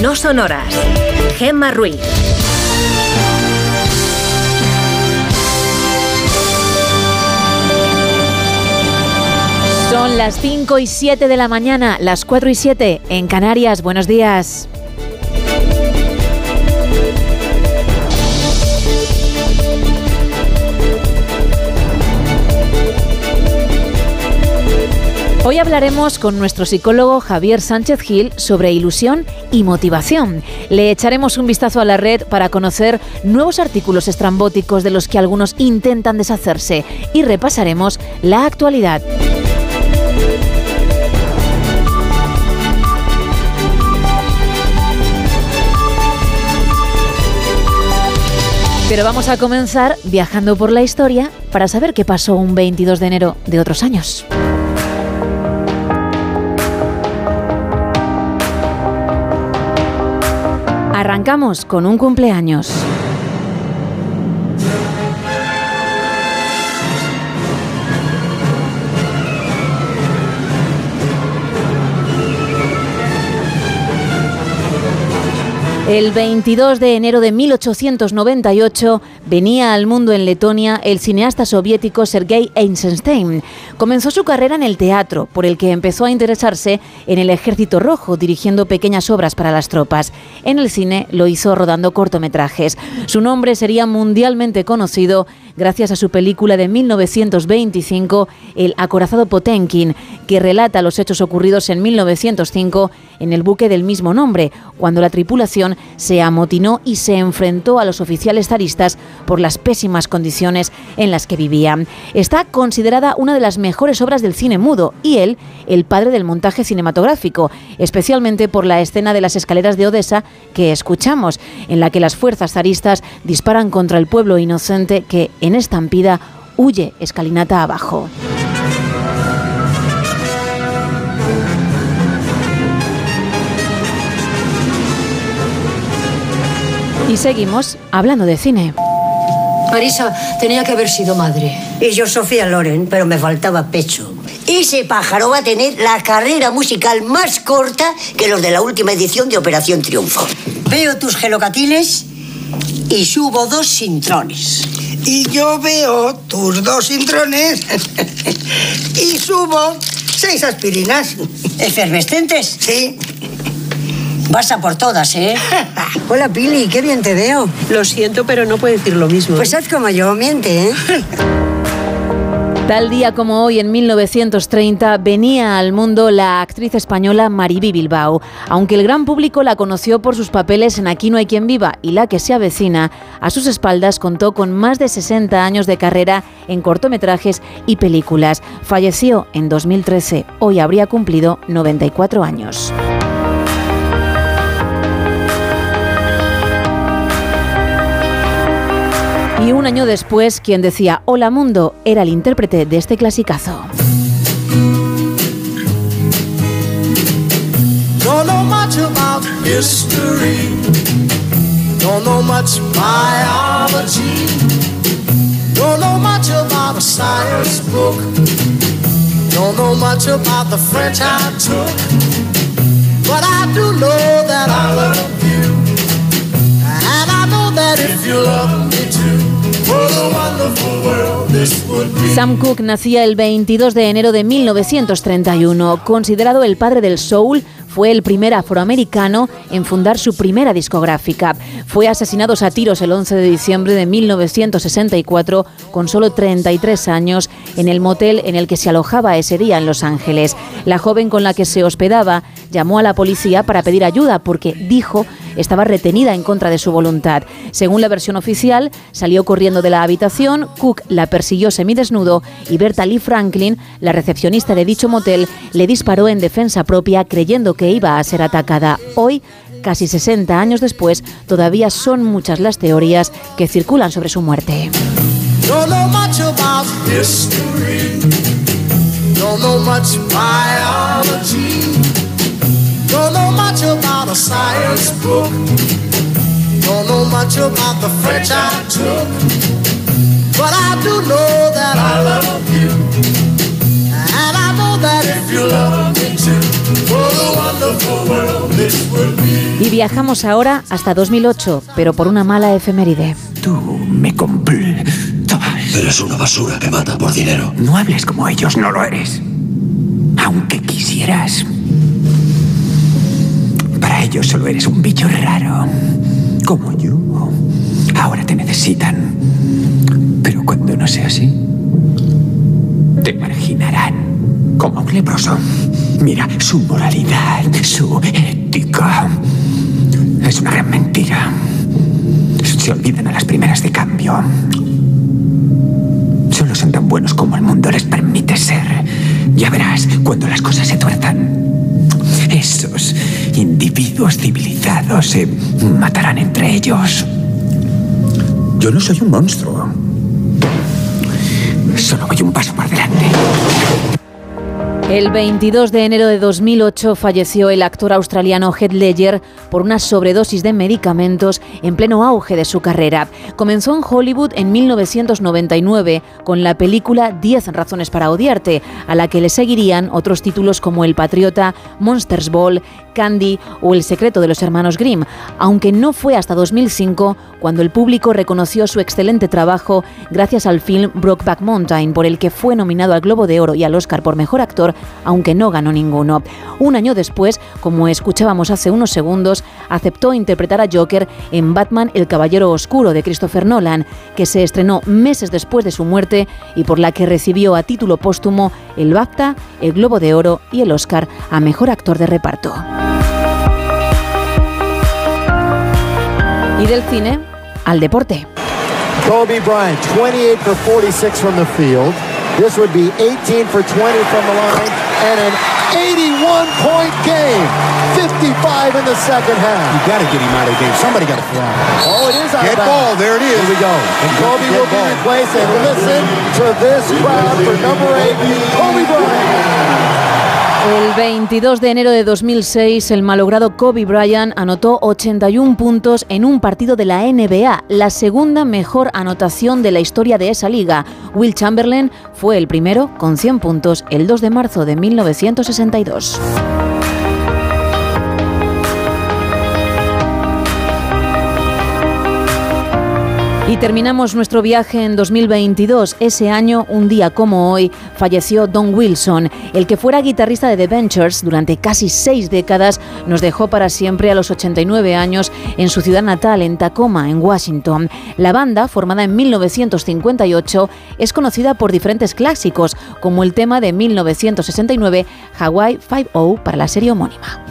No sonoras. Gemma Ruiz. Son las 5 y 7 de la mañana, las 4 y 7 en Canarias. Buenos días. Hoy hablaremos con nuestro psicólogo Javier Sánchez Gil sobre ilusión y motivación. Le echaremos un vistazo a la red para conocer nuevos artículos estrambóticos de los que algunos intentan deshacerse y repasaremos la actualidad. Pero vamos a comenzar viajando por la historia para saber qué pasó un 22 de enero de otros años. Arrancamos con un cumpleaños. El 22 de enero de 1898 venía al mundo en Letonia el cineasta soviético Sergei Eisenstein. Comenzó su carrera en el teatro, por el que empezó a interesarse en el Ejército Rojo, dirigiendo pequeñas obras para las tropas. En el cine lo hizo rodando cortometrajes. Su nombre sería mundialmente conocido gracias a su película de 1925, El acorazado Potenkin, que relata los hechos ocurridos en 1905 en el buque del mismo nombre, cuando la tripulación se amotinó y se enfrentó a los oficiales zaristas por las pésimas condiciones en las que vivían. Está considerada una de las mejores obras del cine mudo y él, el padre del montaje cinematográfico, especialmente por la escena de las escaleras de Odessa que escuchamos, en la que las fuerzas zaristas disparan contra el pueblo inocente que en estampida huye escalinata abajo. Y seguimos hablando de cine. Marisa tenía que haber sido madre. Y yo Sofía Loren, pero me faltaba pecho. Ese pájaro va a tener la carrera musical más corta que los de la última edición de Operación Triunfo. Veo tus gelocatiles y subo dos sintrones. Y yo veo tus dos sintrones y subo seis aspirinas. ¿Efervescentes? Sí. Vas a por todas, ¿eh? Hola, Pili, qué bien te veo. Lo siento, pero no puedo decir lo mismo. Pues haz como yo, miente, ¿eh? Tal día como hoy, en 1930, venía al mundo la actriz española Mariby Bilbao. Aunque el gran público la conoció por sus papeles en Aquí no hay quien viva y La que se avecina, a sus espaldas contó con más de 60 años de carrera en cortometrajes y películas. Falleció en 2013. Hoy habría cumplido 94 años. Y un año después, quien decía Hola Mundo era el intérprete de este clasicazo. Don't know much about history. Don't know much biology. Don't know much about a science book. Don't know much about the French I took. But I do know that I love you. And I know that if you love me too, Sam Cooke nacía el 22 de enero de 1931. Considerado el padre del soul, fue el primer afroamericano en fundar su primera discográfica. Fue asesinado a tiros el 11 de diciembre de 1964 con solo 33 años en el motel en el que se alojaba ese día en Los Ángeles. La joven con la que se hospedaba llamó a la policía para pedir ayuda porque dijo estaba retenida en contra de su voluntad. Según la versión oficial, salió corriendo de la habitación, Cook la persiguió semidesnudo y Berta Lee Franklin, la recepcionista de dicho motel, le disparó en defensa propia creyendo que iba a ser atacada. Hoy, casi 60 años después, todavía son muchas las teorías que circulan sobre su muerte. Y viajamos ahora hasta 2008, pero por una mala efeméride. Tú me completabas. Eres una basura que mata por dinero. No hables como ellos, no lo eres. Aunque quisieras, ellos solo eres un bicho raro. Como yo. Ahora te necesitan. Pero cuando no sea así, te marginarán como a un leproso. Mira, su moralidad, su ética. Es una gran mentira. Se olvidan a las primeras de cambio. Solo son tan buenos como el mundo les permite ser. Ya verás cuando las cosas se tuerzan. Esos individuos civilizados se matarán entre ellos. Yo no soy un monstruo. Solo voy un paso por delante. El 22 de enero de 2008 falleció el actor australiano Heath Ledger por una sobredosis de medicamentos en pleno auge de su carrera. Comenzó en Hollywood en 1999 con la película 10 razones para odiarte, a la que le seguirían otros títulos como El Patriota, Monsters Ball, Candy o El secreto de los hermanos Grimm, aunque no fue hasta 2005 cuando el público reconoció su excelente trabajo gracias al film Brokeback Mountain, por el que fue nominado al Globo de Oro y al Oscar por Mejor Actor, aunque no ganó ninguno. Un año después, como escuchábamos hace unos segundos, aceptó interpretar a Joker en Batman El Caballero Oscuro de Christopher Nolan, que se estrenó meses después de su muerte y por la que recibió a título póstumo el BAFTA, el Globo de Oro y el Oscar a Mejor Actor de Reparto. Y del cine al deporte. Kobe Bryant, 28 for 46 from the field. This would be 18 for 20 from the line and an 81 point game. 55 in the second half. You got to get him out of the game. Somebody got to fly. Oh, it is out Get ball. There it is. Here we go. And Kobe Get will be ball. replaced. And listen to this crowd for number eight, Kobe Bryant. El 22 de enero de 2006, el malogrado Kobe Bryant anotó 81 puntos en un partido de la NBA, la segunda mejor anotación de la historia de esa liga. Will Chamberlain fue el primero con 100 puntos el 2 de marzo de 1962. Y terminamos nuestro viaje en 2022. Ese año, un día como hoy, falleció Don Wilson. El que fuera guitarrista de The Ventures durante casi seis décadas nos dejó para siempre a los 89 años en su ciudad natal, en Tacoma, en Washington. La banda, formada en 1958, es conocida por diferentes clásicos, como el tema de 1969, Hawaii 5-0, para la serie homónima.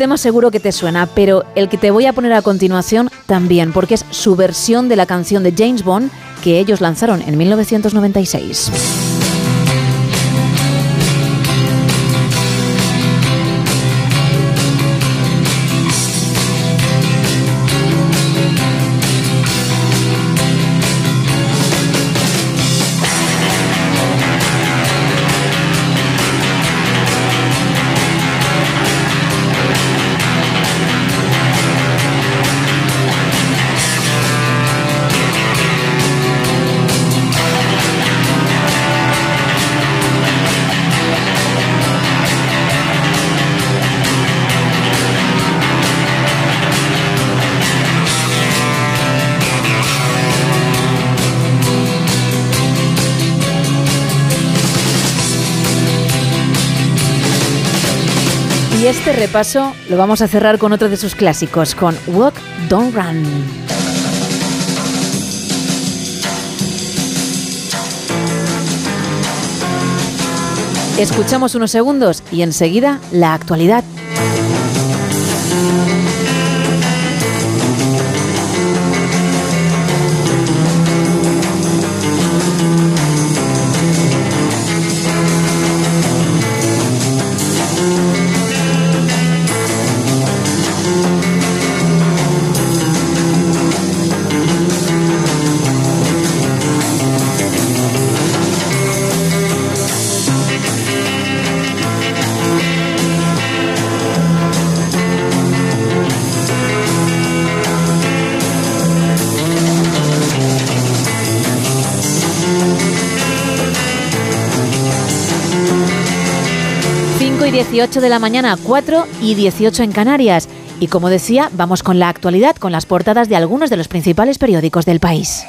Tema seguro que te suena, pero el que te voy a poner a continuación también, porque es su versión de la canción de James Bond que ellos lanzaron en 1996. Este repaso lo vamos a cerrar con otro de sus clásicos, con Walk, Don't Run. Escuchamos unos segundos y enseguida la actualidad. Y 18 de la mañana, 4 y 18 en Canarias. Y como decía, vamos con la actualidad, con las portadas de algunos de los principales periódicos del país.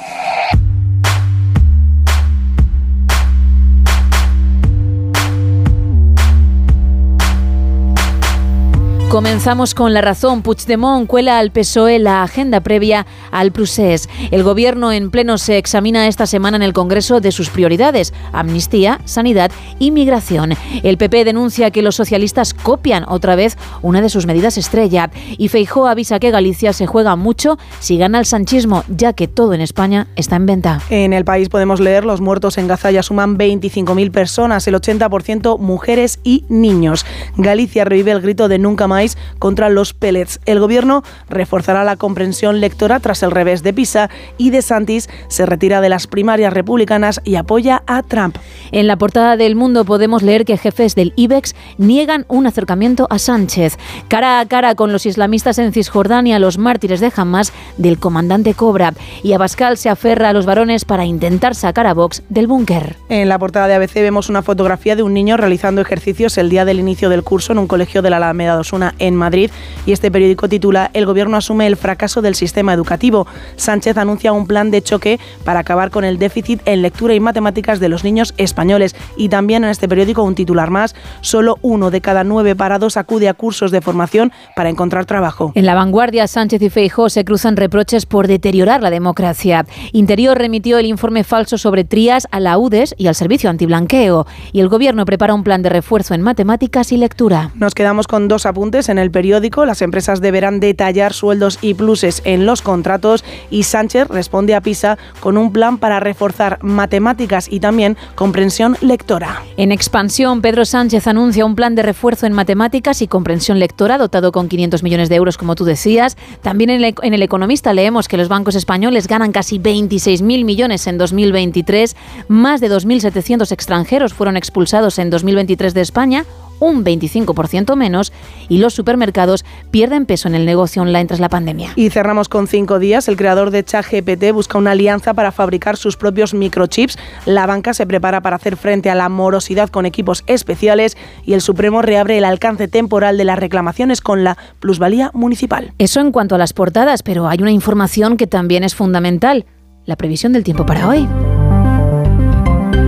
Comenzamos con la razón. Puigdemont cuela al PSOE la agenda previa al procés. El gobierno en pleno se examina esta semana en el Congreso de sus prioridades: amnistía, sanidad y migración. El PP denuncia que los socialistas copian otra vez una de sus medidas estrella. Y Feijó avisa que Galicia se juega mucho si gana el sanchismo, ya que todo en España está en venta. En el país podemos leer los muertos en Gaza ya suman 25.000 personas, el 80% mujeres y niños. Galicia revive el grito de nunca más contra los pellets. El gobierno reforzará la comprensión lectora tras el revés de Pisa y De Santis se retira de las primarias republicanas y apoya a Trump. En la portada del Mundo podemos leer que jefes del IBEX niegan un acercamiento a Sánchez. Cara a cara con los islamistas en Cisjordania, los mártires de Hamas del comandante Cobra. Y Abascal se aferra a los varones para intentar sacar a Vox del búnker. En la portada de ABC vemos una fotografía de un niño realizando ejercicios el día del inicio del curso en un colegio de la Alameda En Madrid y este periódico titula El gobierno asume el fracaso del sistema educativo. Sánchez anuncia un plan de choque para acabar con el déficit en lectura y matemáticas de los niños españoles y también en este periódico un titular más, solo uno de cada nueve parados acude a cursos de formación para encontrar trabajo. En la vanguardia, Sánchez y Feijó se cruzan reproches por deteriorar la democracia. Interior remitió el informe falso sobre Trías a la UDES y al Servicio Antiblanqueo y el gobierno prepara un plan de refuerzo en matemáticas y lectura. Nos quedamos con dos apuntes en el periódico. Las empresas deberán detallar sueldos y pluses en los contratos y Sánchez responde a PISA con un plan para reforzar matemáticas y también comprensión lectora. En expansión, Pedro Sánchez anuncia un plan de refuerzo en matemáticas y comprensión lectora dotado con 500 millones de euros, como tú decías. También en el, en el Economista leemos que los bancos españoles ganan casi 26.000 millones en 2023. Más de 2.700 extranjeros fueron expulsados en 2023 de España un 25% menos y los supermercados pierden peso en el negocio online tras la pandemia. Y cerramos con cinco días. El creador de ChatGPT busca una alianza para fabricar sus propios microchips. La banca se prepara para hacer frente a la morosidad con equipos especiales y el Supremo reabre el alcance temporal de las reclamaciones con la plusvalía municipal. Eso en cuanto a las portadas, pero hay una información que también es fundamental. La previsión del tiempo para hoy.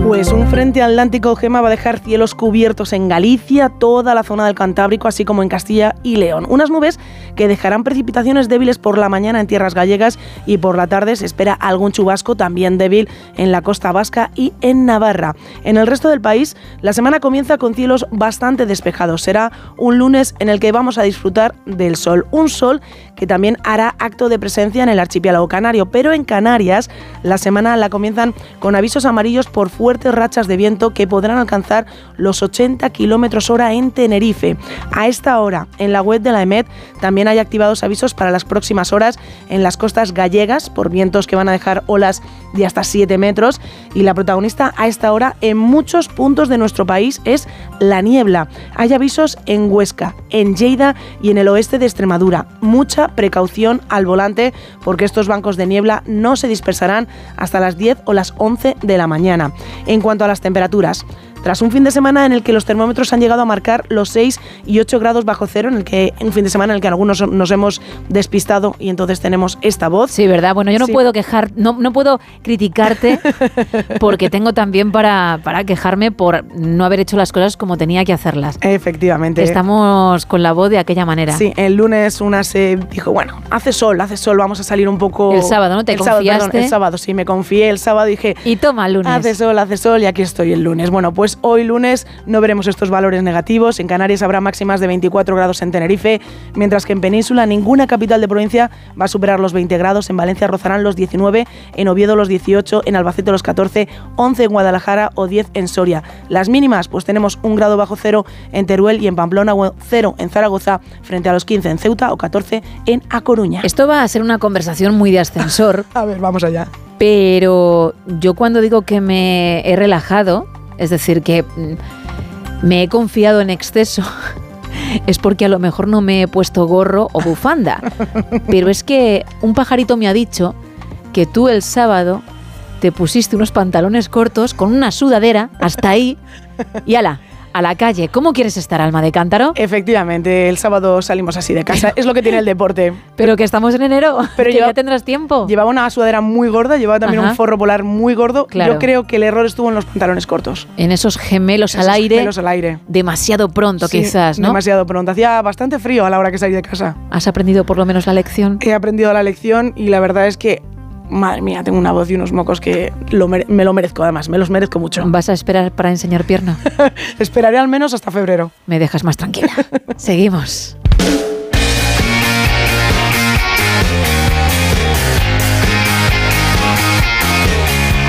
Pues un frente atlántico Gema va a dejar cielos cubiertos en Galicia, toda la zona del Cantábrico, así como en Castilla y León. Unas nubes que dejarán precipitaciones débiles por la mañana en tierras gallegas y por la tarde se espera algún chubasco también débil en la costa vasca y en Navarra. En el resto del país, la semana comienza con cielos bastante despejados. Será un lunes en el que vamos a disfrutar del sol. Un sol que también hará acto de presencia en el archipiélago canario, pero en Canarias la semana la comienzan con avisos amarillos por rachas de viento que podrán alcanzar los 80 kilómetros hora en Tenerife. A esta hora, en la web de la EMET también hay activados avisos para las próximas horas en las costas gallegas por vientos que van a dejar olas de hasta 7 metros y la protagonista a esta hora en muchos puntos de nuestro país es la niebla. Hay avisos en Huesca, en Lleida y en el oeste de Extremadura. Mucha precaución al volante porque estos bancos de niebla no se dispersarán hasta las 10 o las 11 de la mañana. En cuanto a las temperaturas, tras un fin de semana en el que los termómetros han llegado a marcar los 6 y 8 grados bajo cero, en el que un fin de semana en el que algunos nos hemos despistado y entonces tenemos esta voz. Sí, verdad. Bueno, yo no puedo quejar, no, no puedo criticarte porque tengo también para, para quejarme por no haber hecho las cosas como tenía que hacerlas. Efectivamente. Estamos con la voz de aquella manera. Sí, el lunes una se dijo, bueno, hace sol, hace sol, vamos a salir un poco... El sábado, ¿no? ¿Te el confiaste? Sábado, perdón, el sábado, sí, me confié el sábado y dije... Y toma, lunes. Hace sol, hace sol y aquí estoy el lunes. Bueno, pues hoy lunes no veremos estos valores negativos. En Canarias habrá máximas de 24 grados en Tenerife, mientras que en Península ninguna capital de provincia va a superar los 20 grados. En Valencia rozarán los 19, en Oviedo los 18, en Albacete los 14, 11 en Guadalajara o 10 en Soria. Las mínimas, pues tenemos un grado bajo cero en Teruel y en Pamplona, cero en Zaragoza, frente a los 15 en Ceuta o 14 en A Coruña. Esto va a ser una conversación muy de ascensor. a ver, vamos allá. Pero yo cuando digo que me he relajado, es decir, que mm, me he confiado en exceso. Es porque a lo mejor no me he puesto gorro o bufanda. Pero es que un pajarito me ha dicho que tú el sábado te pusiste unos pantalones cortos con una sudadera hasta ahí y ala, a la calle. ¿Cómo quieres estar, alma de cántaro? Efectivamente, el sábado salimos así de casa. es lo que tiene el deporte. Pero que estamos en enero, pero que ya tendrás tiempo. Llevaba una sudadera muy gorda, llevaba también Ajá. un forro polar muy gordo. Claro. Yo creo que el error estuvo en los pantalones cortos. En esos gemelos al aire. gemelos al aire. Demasiado pronto, Sí, quizás, ¿no? Demasiado pronto. Hacía bastante frío a la hora que salí de casa. ¿Has aprendido por lo menos la lección? He aprendido la lección y la verdad es que, madre mía, tengo una voz y unos mocos que lo me lo merezco además, me los merezco mucho. ¿Vas a esperar para enseñar pierna? Esperaré al menos hasta febrero. Me dejas más tranquila. Seguimos.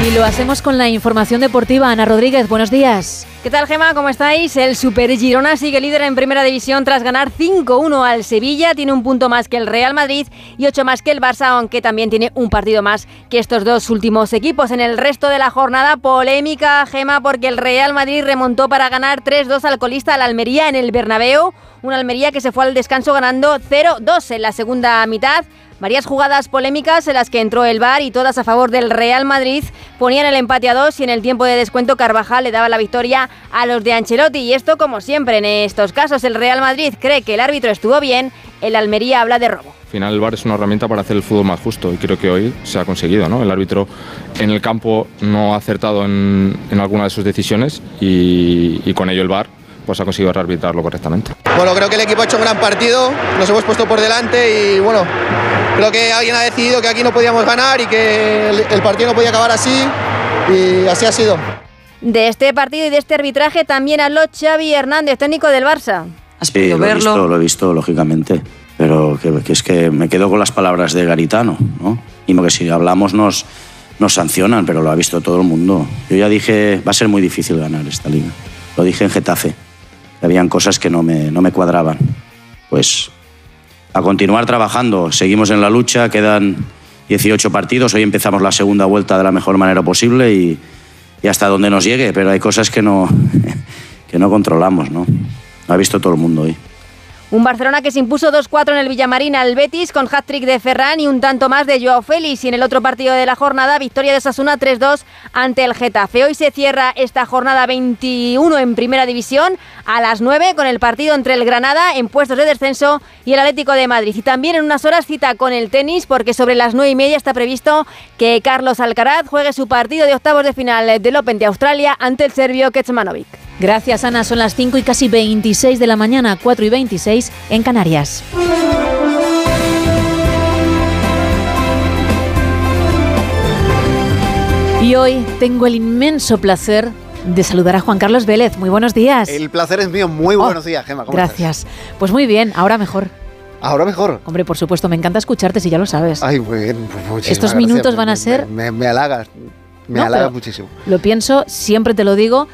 Y lo hacemos con la información deportiva. Ana Rodríguez, buenos días. ¿Qué tal, Gema? ¿Cómo estáis? El Super Girona sigue líder en primera división tras ganar 5-1 al Sevilla. Tiene un punto más que el Real Madrid y ocho más que el Barça, aunque también tiene un partido más que estos dos últimos equipos. En el resto de la jornada, polémica, Gema, porque el Real Madrid remontó para ganar 3-2 al colista al Almería en el Bernabéu. Una Almería que se fue al descanso ganando 0-2 en la segunda mitad. Varias jugadas polémicas en las que entró el VAR y todas a favor del Real Madrid ponían el empate a dos y en el tiempo de descuento Carvajal le daba la victoria a los de Ancelotti. Y esto, como siempre en estos casos, el Real Madrid cree que el árbitro estuvo bien, el Almería habla de robo. Al final el VAR es una herramienta para hacer el fútbol más justo y creo que hoy se ha conseguido. ¿no? El árbitro en el campo no ha acertado en, en alguna de sus decisiones y, y con ello el VAR pues ha conseguido arbitrarlo correctamente. Bueno, creo que el equipo ha hecho un gran partido, nos hemos puesto por delante y bueno, creo que alguien ha decidido que aquí no podíamos ganar y que el, el partido no podía acabar así y así ha sido. De este partido y de este arbitraje también habló Xavi Hernández, técnico del Barça. Sí, lo he visto, lo he visto, lógicamente. Pero que, que es que me quedo con las palabras de Garitano, ¿no? Y que si hablamos nos, nos sancionan, pero lo ha visto todo el mundo. Yo ya dije, va a ser muy difícil ganar esta liga. Lo dije en Getafe. Habían cosas que no me, no me cuadraban. Pues a continuar trabajando. Seguimos en la lucha, quedan 18 partidos. Hoy empezamos la segunda vuelta de la mejor manera posible y, y hasta donde nos llegue. Pero hay cosas que no, que no controlamos, ¿no? Lo ha visto todo el mundo hoy. Un Barcelona que se impuso 2-4 en el Villamarín al Betis con hat-trick de Ferran y un tanto más de Joao Félix. Y en el otro partido de la jornada, victoria de Sasuna 3-2 ante el Getafe. Hoy se cierra esta jornada 21 en Primera División a las 9 con el partido entre el Granada en puestos de descenso y el Atlético de Madrid. Y también en unas horas cita con el tenis porque sobre las 9 y media está previsto que Carlos Alcaraz juegue su partido de octavos de final del Open de Australia ante el serbio Kecmanovic. Gracias, Ana. Son las 5 y casi 26 de la mañana, 4 y 26 en Canarias. Y hoy tengo el inmenso placer de saludar a Juan Carlos Vélez. Muy buenos días. El placer es mío. Muy buenos días, Gemma. ¿Cómo Gracias. Pues muy bien, ahora mejor. Ahora mejor. Hombre, por supuesto, me encanta escucharte si ya lo sabes. Ay, muy bien. pues muchísimas Estos minutos van a ser- Me, me halagas. Me No, halagas muchísimo. Lo pienso, siempre te lo digo,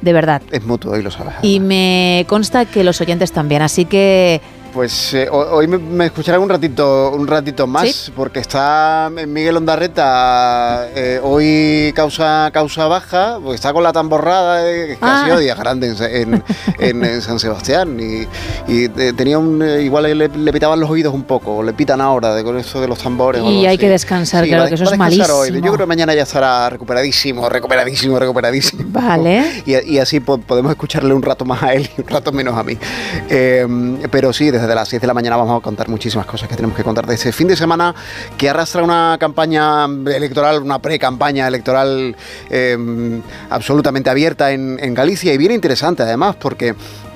de verdad. Es mutuo, y lo sabes. Y me consta que los oyentes también, así que Pues eh, ho- hoy me, me escucharán un ratito, un ratito más, ¿Sí? porque está Miguel Ondarreta eh, hoy causa causa baja, porque está con la tamborrada, eh, que ha Ah. sido día grande en, en- en- en San Sebastián y, y, eh, tenía un eh, igual le, le pitaban los oídos un poco, o le pitan ahora de con eso de los tambores. y hay así. que descansar, Sí, claro que eso es malísimo. hoy. Yo creo que mañana ya estará recuperadísimo, recuperadísimo, recuperadísimo. Vale. Y, y así po- podemos escucharle un rato más a él y un rato menos a mí. Eh, pero sí, desde las 6 de la mañana vamos a contar muchísimas cosas que tenemos que contar de ese fin de semana que arrastra una campaña electoral, una pre-campaña electoral eh, absolutamente abierta en, en Galicia y bien interesante además porque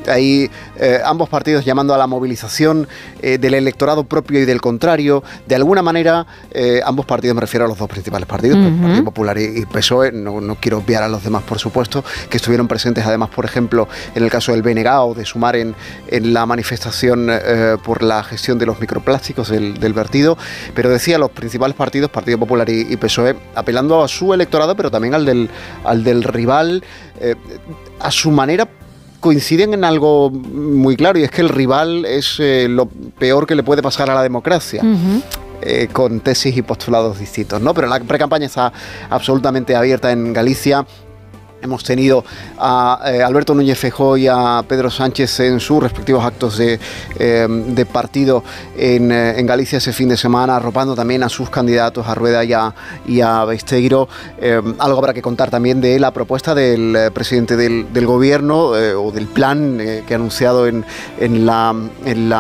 hay eh, ambos partidos llamando a la movilización eh, del electorado propio y del contrario. De alguna manera, eh, ambos partidos, me refiero a los dos principales partidos, Ujú. Partido Popular y, y PSOE, no, no quiero obviar a los demás, por supuesto, que estuvieron presentes además, por ejemplo, en el caso del BNG o de Sumar en, en la manifestación por la gestión de los microplásticos del, del vertido. Pero decía, los principales partidos, Partido Popular y, y PSOE, apelando a su electorado, pero también al del, al del rival, a su manera coinciden en algo muy claro y es que el rival es eh, lo peor que le puede pasar a la democracia. eh, con tesis y postulados distintos, ¿no? Pero la pre-campaña está absolutamente abierta en Galicia. Hemos tenido a eh, Alberto Núñez Feijóo y a Pedro Sánchez en sus respectivos actos de, eh, partido en, eh, en Galicia ese fin de semana, arropando también a sus candidatos, a Rueda y a, y Besteiro. Algo habrá que contar también de la propuesta del presidente del, gobierno o del plan que ha anunciado en el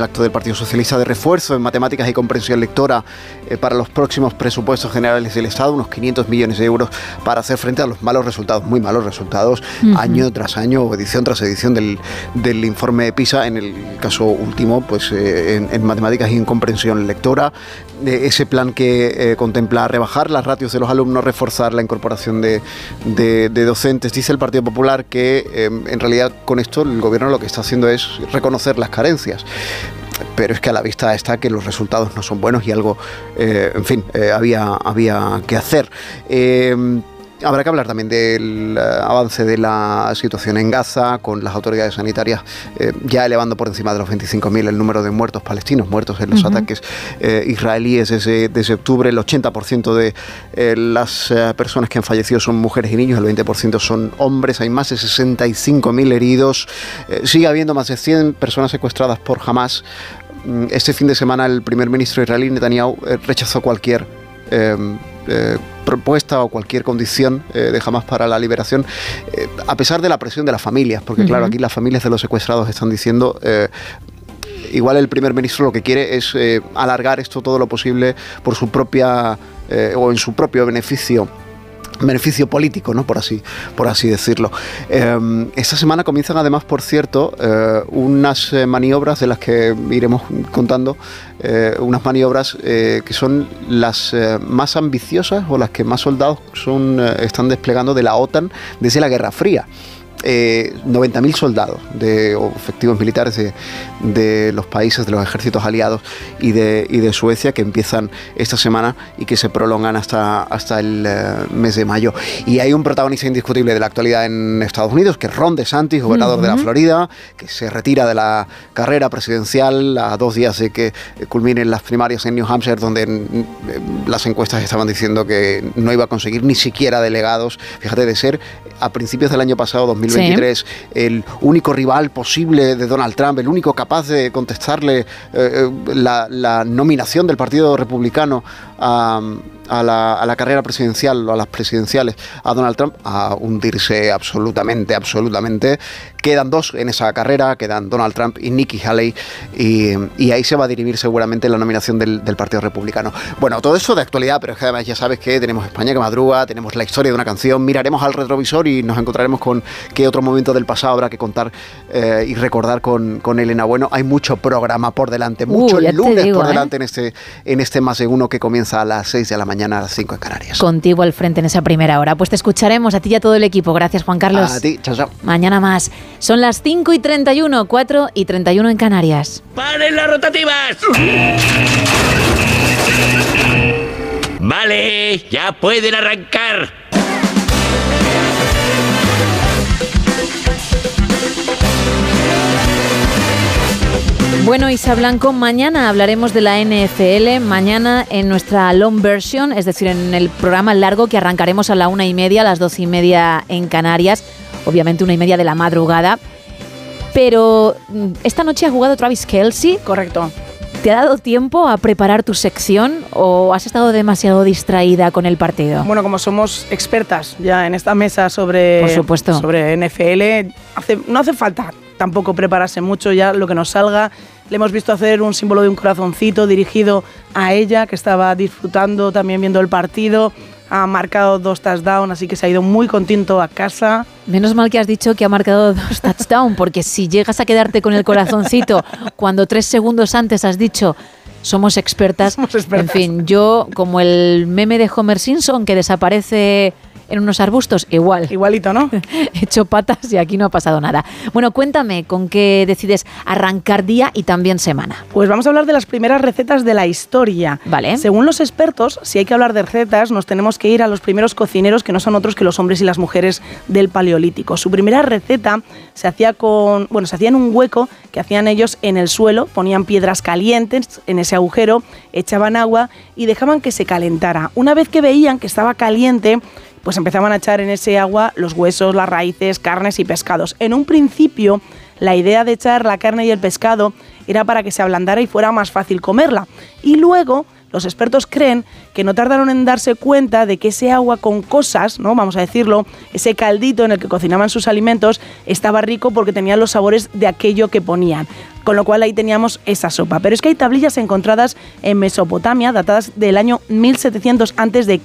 acto del Partido Socialista de refuerzo en matemáticas y comprensión lectora eh, para los próximos presupuestos generales del Estado, unos 500 millones de euros para hacer frente a los malos resultados, muy malos resultados, año tras año, o edición tras edición del, del informe de PISA, en el caso último, pues eh, en, en matemáticas y en comprensión lectora, de ese plan que eh, contempla rebajar las ratios de los alumnos, reforzar la incorporación de, de- de docentes. Dice el Partido Popular que eh, en realidad con esto el gobierno lo que está haciendo es reconocer las carencias pero es que a la vista está que los resultados no son buenos y algo, eh, en fin, eh, había, había que hacer. Eh, Habrá que hablar también del eh, avance de la situación en Gaza, con las autoridades sanitarias eh, ya elevando por encima de los 25.000 el número de muertos palestinos, muertos en los Ujú. ataques eh, israelíes desde, desde octubre. El 80% de eh, las personas que han fallecido son mujeres y niños, el 20% son hombres. Hay más de 65.000 heridos. Sigue habiendo más de 100 personas secuestradas por Hamas. Mm, Este fin de semana el primer ministro israelí Netanyahu rechazó cualquier eh, propuesta o cualquier condición eh, de Hamas para la liberación, eh, a pesar de la presión de las familias, porque claro, aquí las familias de los secuestrados están diciendo... Igual el primer ministro lo que quiere es eh, alargar esto todo lo posible por su propia eh, o en su propio beneficio beneficio político, ¿no? por, así, por así decirlo. Eh, esta semana comienzan además, por cierto, eh, unas eh, maniobras de las que iremos contando, eh, unas maniobras que son las más ambiciosas o las que más soldados son, están desplegando de la OTAN desde la Guerra Fría. Eh, 90.000 soldados de, o efectivos militares de, de los países, de los ejércitos aliados y de, y de Suecia que empiezan esta semana y que se prolongan hasta, hasta el eh, mes de mayo. Y hay un protagonista indiscutible de la actualidad en Estados Unidos, que es Ron DeSantis, gobernador de la. Florida, que se retira de la carrera presidencial a dos días de que culminen las primarias en New Hampshire, donde mm, eh, las encuestas estaban diciendo que no iba a conseguir ni siquiera delegados. Fíjate, de ser a principios del año pasado, 2023, el único rival posible de Donald Trump, el único capaz de contestarle eh, eh, la, la nominación del Partido Republicano a, a la, a la carrera presidencial o a las presidenciales a Donald Trump, a hundirse absolutamente, absolutamente. Quedan dos en esa carrera, quedan Donald Trump y Nikki Haley, y, y ahí se va a dirimir seguramente la nominación del, del Partido Republicano. Bueno, todo esto de actualidad, pero es que además ya sabes que tenemos España que madruga, tenemos la historia de una canción, miraremos al retrovisor y nos encontraremos con qué otro momento del pasado habrá que contar eh, y recordar con, con Elena Bueno. Hay mucho programa por delante, mucho Uh, lunes digo, por ¿eh? delante en este, en este más de uno que comienza a las 6 de la mañana, a las 5 en Canarias. Contigo al frente en esa primera hora. Pues te escucharemos a ti y a todo el equipo. Gracias, Juan Carlos. A ti, chao, chao. Mañana más. Son las 5 y 31, 4 y 31 en Canarias. ¡Paren las rotativas! Vale, ya pueden arrancar. Bueno, Isa Blanco, mañana hablaremos de la NFL. Mañana en nuestra long version, es decir, en el programa largo que arrancaremos a la una y media, a las doce y media en Canarias. Obviamente una y media de la madrugada. Pero mm, esta noche ha jugado Travis Kelsey. Correcto. ¿Te ha dado tiempo a preparar tu sección o has estado demasiado distraída con el partido? Bueno, como somos expertas ya en esta mesa sobre, Por supuesto. sobre NFL, hace- no hace falta tampoco prepararse mucho ya lo que nos salga. Le hemos visto hacer un símbolo de un corazoncito dirigido a ella, que estaba disfrutando también viendo el partido. Ha marcado dos touchdowns, así que se ha ido muy contento a casa. Menos mal que has dicho que ha marcado dos touchdowns, porque si llegas a quedarte con el corazoncito cuando tres segundos antes has dicho somos expertas, en fin, yo como el meme de Homer Simpson que desaparece en unos arbustos, igual. Igualito, ¿no? He hecho patas y aquí no ha pasado nada. Bueno, cuéntame con qué decides arrancar día y también semana. Pues vamos a hablar de las primeras recetas de la historia. Vale. Según los expertos, si hay que hablar de recetas, nos tenemos que ir a los primeros cocineros que no son otros que los hombres y las mujeres del Paleolítico. Su primera receta se hacía con, bueno, se hacía en un hueco que hacían ellos en el suelo, ponían piedras calientes en ese agujero, echaban agua y dejaban que se calentara. Una vez que veían que estaba caliente, pues empezaban a echar en ese agua los huesos, las raíces, carnes y pescados. En un principio, la idea de echar la carne y el pescado era para que se ablandara y fuera más fácil comerla. Y luego los expertos creen que no tardaron en darse cuenta de que ese agua con cosas, ¿no? Vamos a decirlo, ese caldito en el que cocinaban sus alimentos estaba rico porque tenía los sabores de aquello que ponían. Con lo cual ahí teníamos esa sopa. Pero es que hay tablillas encontradas en Mesopotamia, datadas del año 1700 a.C.,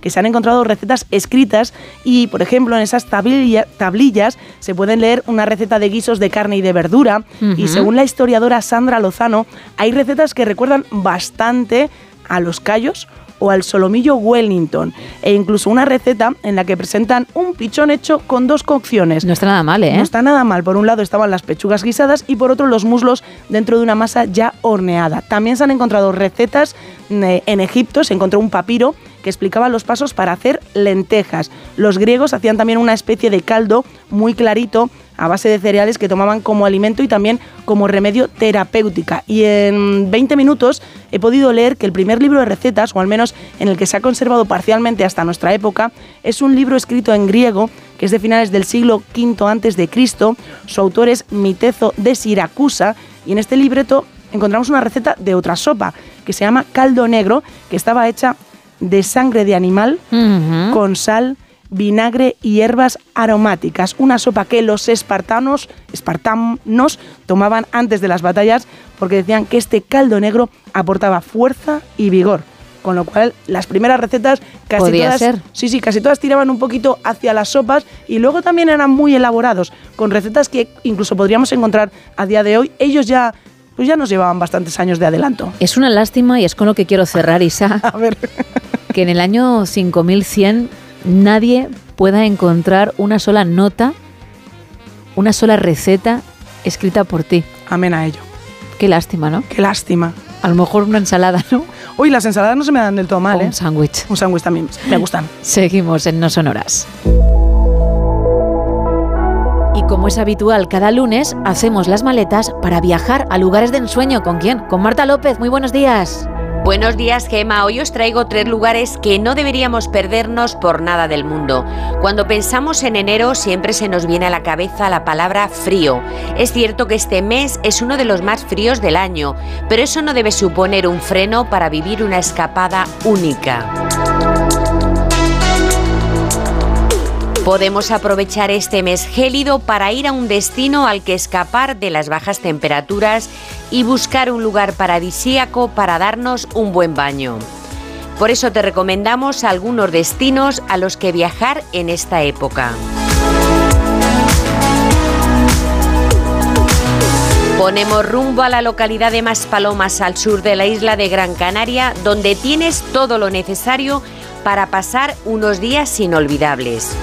que se han encontrado recetas escritas y, por ejemplo, en esas tablilla- tablillas se pueden leer una receta de guisos de carne y de verdura. Y según la historiadora Sandra Lozano, hay recetas que recuerdan bastante a los callos o al solomillo Wellington, e incluso una receta en la que presentan un pichón hecho con dos cocciones. No está nada mal, ¿eh? No está nada mal. Por un lado estaban las pechugas guisadas y por otro los muslos dentro de una masa ya horneada. También se han encontrado recetas eh, en Egipto, se encontró un papiro que explicaba los pasos para hacer lentejas. Los griegos hacían también una especie de caldo muy clarito a base de cereales que tomaban como alimento y también como remedio terapéutica. Y en 20 minutos he podido leer que el primer libro de recetas, o al menos en el que se ha conservado parcialmente hasta nuestra época, es un libro escrito en griego que es de finales del siglo V antes de Cristo. Su autor es Mitezo de Siracusa y en este libreto encontramos una receta de otra sopa que se llama caldo negro, que estaba hecha de sangre de animal con sal, vinagre y hierbas aromáticas. Una sopa que los espartanos, espartanos tomaban antes de las batallas porque decían que este caldo negro aportaba fuerza y vigor. Con lo cual, las primeras recetas casi Podía todas, ser. sí, sí, casi todas tiraban un poquito hacia las sopas y luego también eran muy elaborados, con recetas que incluso podríamos encontrar a día de hoy. Ellos ya, pues ya nos llevaban bastantes años de adelanto. Es una lástima y es con lo que quiero cerrar, Isa. Que en el año 5100 nadie pueda encontrar una sola nota, una sola receta escrita por ti. Amén a ello. Qué lástima, ¿no? Qué lástima. A lo mejor una ensalada, ¿no? Uy, las ensaladas no se me dan del todo mal, O ¿eh? un sándwich. Un sándwich también me gustan. Seguimos en No Sonoras. Y como es habitual, cada lunes hacemos las maletas para viajar a lugares de ensueño. ¿Con quién? Con Marta López. Muy buenos días. Buenos días, Gema. Hoy os traigo tres lugares que no deberíamos perdernos por nada del mundo. Cuando pensamos en enero siempre se nos viene a la cabeza la palabra frío. Es cierto que este mes es uno de los más fríos del año, pero eso no debe suponer un freno para vivir una escapada única. Podemos aprovechar este mes gélido para ir a un destino al que escapar de las bajas temperaturas y buscar un lugar paradisíaco para darnos un buen baño. Por eso te recomendamos algunos destinos a los que viajar en esta época. Ponemos rumbo a la localidad de Maspalomas, al sur de la isla de Gran Canaria, donde tienes todo lo necesario para pasar unos días inolvidables.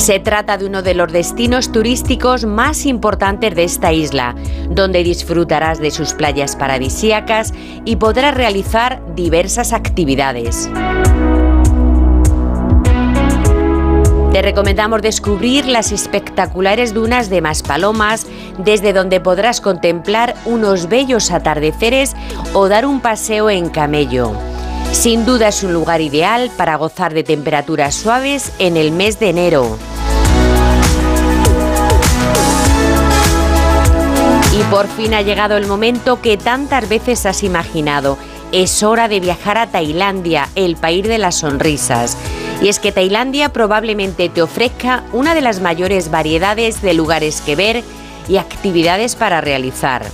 Se trata de uno de los destinos turísticos más importantes de esta isla, donde disfrutarás de sus playas paradisíacas y podrás realizar diversas actividades. Te recomendamos descubrir las espectaculares dunas de Maspalomas, desde donde podrás contemplar unos bellos atardeceres o dar un paseo en camello. Sin duda es un lugar ideal para gozar de temperaturas suaves en el mes de enero. Y por fin ha llegado el momento que tantas veces has imaginado. Es hora de viajar a Tailandia, el país de las sonrisas. Y es que Tailandia probablemente te ofrezca una de las mayores variedades de lugares que ver y actividades para realizar.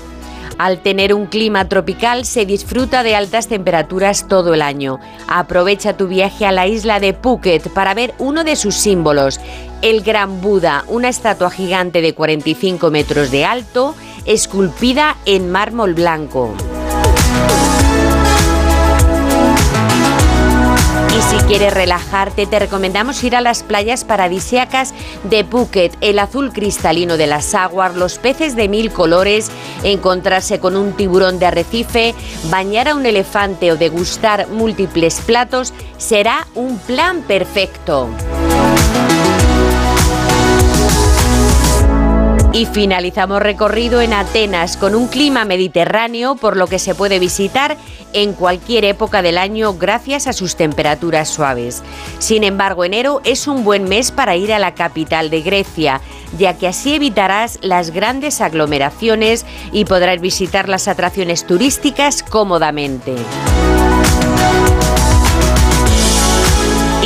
Al tener un clima tropical se disfruta de altas temperaturas todo el año. Aprovecha tu viaje a la isla de Phuket para ver uno de sus símbolos, el Gran Buda, una estatua gigante de 45 metros de alto, esculpida en mármol blanco. Y si quieres relajarte, te recomendamos ir a las playas paradisíacas de Phuket, el azul cristalino de las aguas, los peces de mil colores, encontrarse con un tiburón de arrecife, bañar a un elefante o degustar múltiples platos será un plan perfecto. Y finalizamos recorrido en Atenas con un clima mediterráneo por lo que se puede visitar en cualquier época del año gracias a sus temperaturas suaves. Sin embargo, enero es un buen mes para ir a la capital de Grecia, ya que así evitarás las grandes aglomeraciones y podrás visitar las atracciones turísticas cómodamente.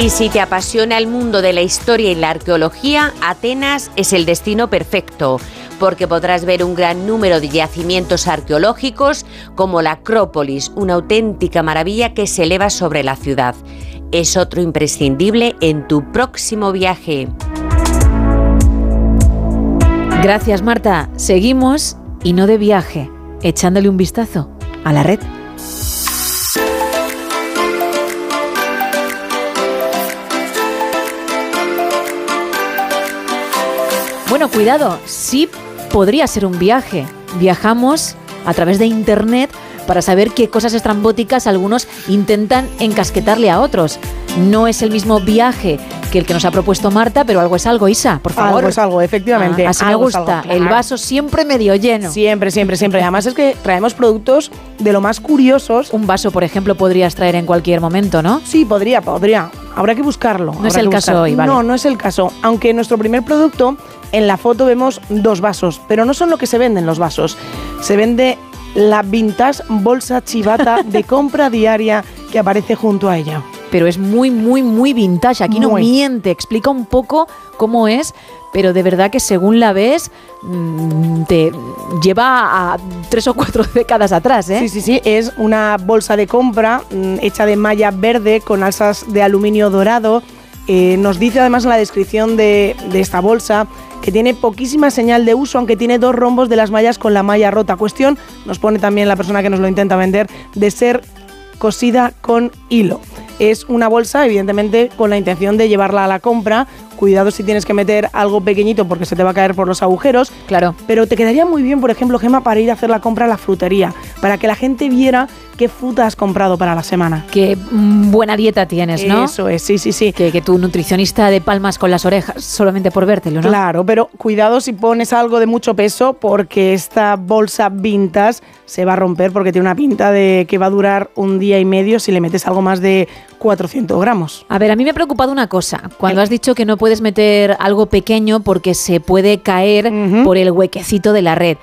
Y si te apasiona el mundo de la historia y la arqueología, Atenas es el destino perfecto, porque podrás ver un gran número de yacimientos arqueológicos como la Acrópolis, una auténtica maravilla que se eleva sobre la ciudad. Es otro imprescindible en tu próximo viaje. Gracias Marta. Seguimos y no de viaje, echándole un vistazo a la red. Bueno, cuidado, sí podría ser un viaje. Viajamos a través de Internet para saber qué cosas estrambóticas algunos intentan encasquetarle a otros. No es el mismo viaje que el que nos ha propuesto Marta, pero algo es algo, Isa, por favor. Algo es algo, efectivamente. Ah, así me Algo es gusta. algo, El vaso siempre medio lleno. Siempre, siempre, siempre. Además es que traemos productos de lo más curiosos. Un vaso, por ejemplo, podrías traer en cualquier momento, ¿no? Sí, podría, podría. Habrá que buscarlo. No es el caso hoy, vale. No, no es el caso. Aunque nuestro primer producto, en la foto vemos dos vasos, pero no son lo que se venden los vasos. Se vende la vintage bolsa chivata de compra diaria que aparece junto a ella. Pero es muy, muy, muy vintage. Aquí no miente. Explica un poco cómo es, pero de verdad que según la ves, mm, te lleva a tres o cuatro décadas atrás, ¿eh? Sí, sí, sí, es una bolsa de compra mm, hecha de malla verde con alzas de aluminio dorado. Eh, nos dice además en la descripción de, de esta bolsa que tiene poquísima señal de uso, aunque tiene dos rombos de las mallas con la malla rota. Cuestión, nos pone también la persona que nos lo intenta vender, de ser cosida con hilo. Es una bolsa, evidentemente, con la intención de llevarla a la compra. Cuidado si tienes que meter algo pequeñito porque se te va a caer por los agujeros. Claro. Pero te quedaría muy bien, por ejemplo, Gema, para ir a hacer la compra a la frutería, para que la gente viera qué fruta has comprado para la semana. Qué mm, buena dieta tienes, ¿no? Eso es, sí, sí, sí. Que, que tu nutricionista de palmas con las orejas solamente por vértelo, ¿no? Claro, pero cuidado si pones algo de mucho peso porque esta bolsa vintage se va a romper porque tiene una pinta de que va a durar un día y medio si le metes algo más de 400 gramos. A ver, a mí me ha preocupado una cosa. Cuando has dicho que no puedes meter algo pequeño porque se puede caer por el huequecito de la red.